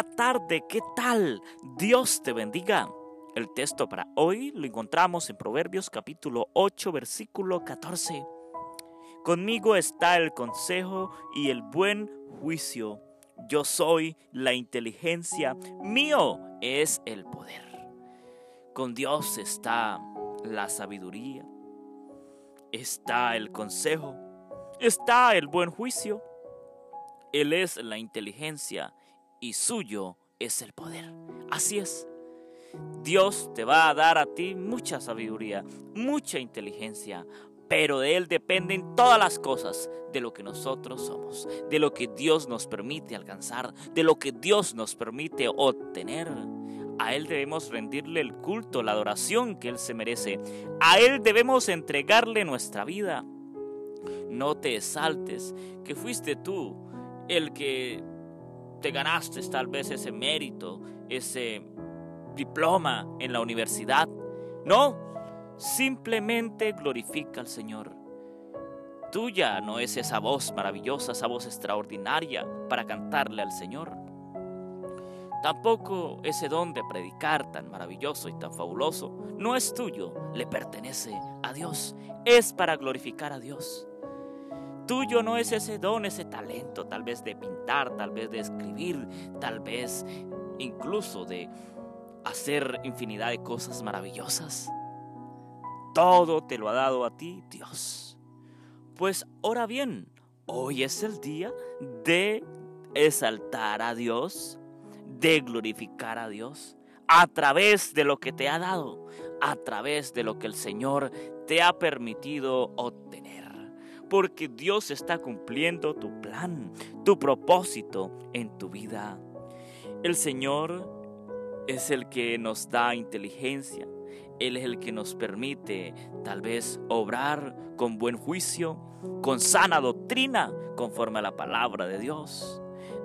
Tarde, ¿qué tal? Dios te bendiga. El texto para hoy lo encontramos en Proverbios capítulo 8, versículo 14. Conmigo está el consejo y el buen juicio. Yo soy la inteligencia, mío es el poder. Con Dios está la sabiduría, está el consejo, está el buen juicio. Él es la inteligencia y suyo es el poder. Así es. Dios te va a dar a ti mucha sabiduría, mucha inteligencia, pero de Él dependen todas las cosas de lo que nosotros somos, de lo que Dios nos permite alcanzar, de lo que Dios nos permite obtener. A Él debemos rendirle el culto, la adoración que Él se merece. A Él debemos entregarle nuestra vida. No te exaltes, que fuiste tú el que te ganaste tal vez ese mérito, ese diploma en la universidad. No, simplemente glorifica al Señor. Tuya no es esa voz maravillosa, esa voz extraordinaria para cantarle al Señor. Tampoco ese don de predicar tan maravilloso y tan fabuloso no es tuyo, le pertenece a Dios, es para glorificar a Dios. Tuyo no es ese don, ese talento, tal vez de pintar, tal vez de escribir, tal vez incluso de hacer infinidad de cosas maravillosas. Todo te lo ha dado a ti Dios. Pues ahora bien, hoy es el día de exaltar a Dios, de glorificar a Dios a través de lo que te ha dado, a través de lo que el Señor te ha permitido obtener. Porque Dios está cumpliendo tu plan, tu propósito en tu vida. El Señor es el que nos da inteligencia, Él es el que nos permite tal vez obrar con buen juicio, con sana doctrina, conforme a la palabra de Dios.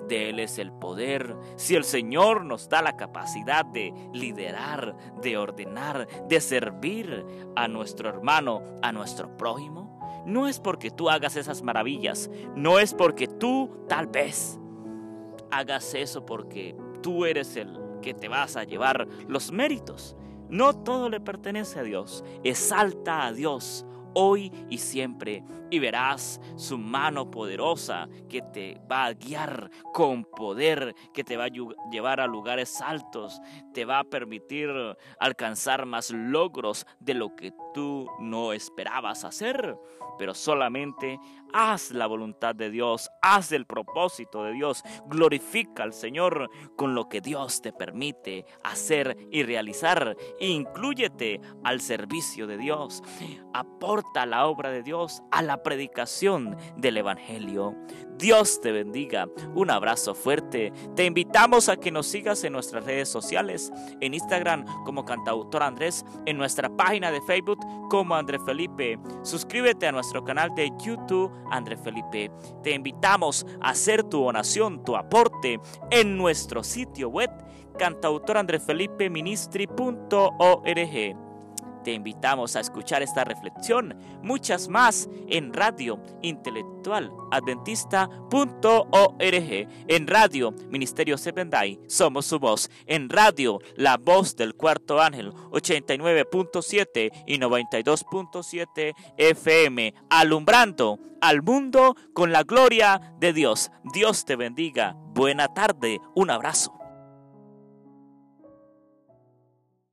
De Él es el poder. Si el Señor nos da la capacidad de liderar, de ordenar, de servir a nuestro hermano, a nuestro prójimo, no es porque tú hagas esas maravillas, no es porque tú tal vez hagas eso porque tú eres el que te vas a llevar los méritos. No todo le pertenece a Dios. Exalta a Dios hoy y siempre y verás su mano poderosa que te va a guiar con poder, que te va a llevar a lugares altos, te va a permitir alcanzar más logros de lo que tú no esperabas hacer. Pero solamente haz la voluntad de Dios, haz el propósito de Dios, glorifica al Señor con lo que Dios te permite hacer y realizar. Inclúyete al servicio de Dios, la obra de Dios a la predicación del Evangelio. Dios te bendiga. Un abrazo fuerte. Te invitamos a que nos sigas en nuestras redes sociales, en Instagram como cantautor Andrés, en nuestra página de Facebook como André Felipe. Suscríbete a nuestro canal de YouTube André Felipe. Te invitamos a hacer tu donación, tu aporte en nuestro sitio web cantautorandrefelipeministri.org te invitamos a escuchar esta reflexión, muchas más en Radio Intelectual Adventista.org, en Radio Ministerio Sependai, somos su voz, en Radio La Voz del Cuarto Ángel 89.7 y 92.7 FM, alumbrando al mundo con la gloria de Dios. Dios te bendiga. Buena tarde, un abrazo.